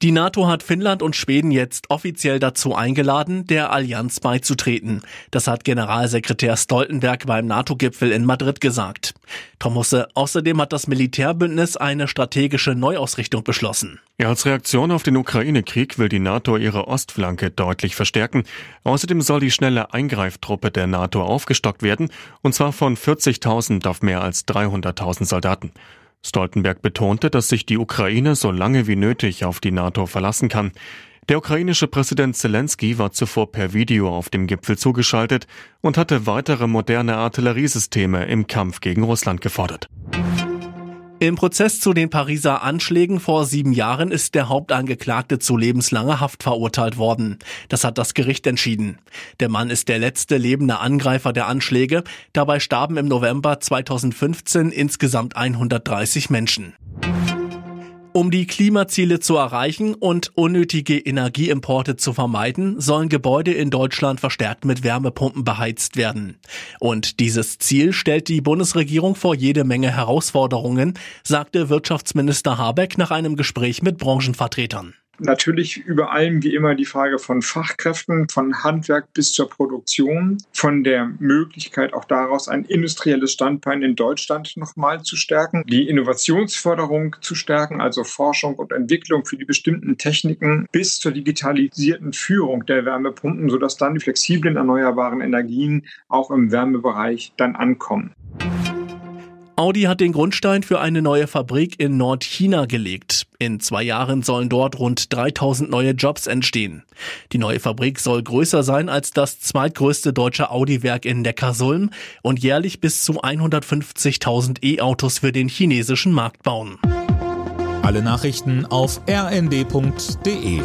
Die NATO hat Finnland und Schweden jetzt offiziell dazu eingeladen, der Allianz beizutreten. Das hat Generalsekretär Stoltenberg beim NATO-Gipfel in Madrid gesagt. Tom Husse, außerdem hat das Militärbündnis eine strategische Neuausrichtung beschlossen. Ja, als Reaktion auf den Ukraine-Krieg will die NATO ihre Ostflanke deutlich verstärken. Außerdem soll die schnelle Eingreiftruppe der NATO aufgestockt werden, und zwar von 40.000 auf mehr als 300.000 Soldaten. Stoltenberg betonte, dass sich die Ukraine so lange wie nötig auf die NATO verlassen kann. Der ukrainische Präsident Zelensky war zuvor per Video auf dem Gipfel zugeschaltet und hatte weitere moderne Artilleriesysteme im Kampf gegen Russland gefordert. Im Prozess zu den Pariser Anschlägen vor sieben Jahren ist der Hauptangeklagte zu lebenslanger Haft verurteilt worden. Das hat das Gericht entschieden. Der Mann ist der letzte lebende Angreifer der Anschläge. Dabei starben im November 2015 insgesamt 130 Menschen. Um die Klimaziele zu erreichen und unnötige Energieimporte zu vermeiden, sollen Gebäude in Deutschland verstärkt mit Wärmepumpen beheizt werden. Und dieses Ziel stellt die Bundesregierung vor jede Menge Herausforderungen, sagte Wirtschaftsminister Habeck nach einem Gespräch mit Branchenvertretern natürlich über allem wie immer die Frage von Fachkräften, von Handwerk bis zur Produktion, von der Möglichkeit auch daraus ein industrielles Standbein in Deutschland nochmal zu stärken, die Innovationsförderung zu stärken, also Forschung und Entwicklung für die bestimmten Techniken bis zur digitalisierten Führung der Wärmepumpen, sodass dann die flexiblen erneuerbaren Energien auch im Wärmebereich dann ankommen. Audi hat den Grundstein für eine neue Fabrik in Nordchina gelegt. In zwei Jahren sollen dort rund 3000 neue Jobs entstehen. Die neue Fabrik soll größer sein als das zweitgrößte deutsche Audi-Werk in Neckarsulm und jährlich bis zu 150.000 E-Autos für den chinesischen Markt bauen. Alle Nachrichten auf rnd.de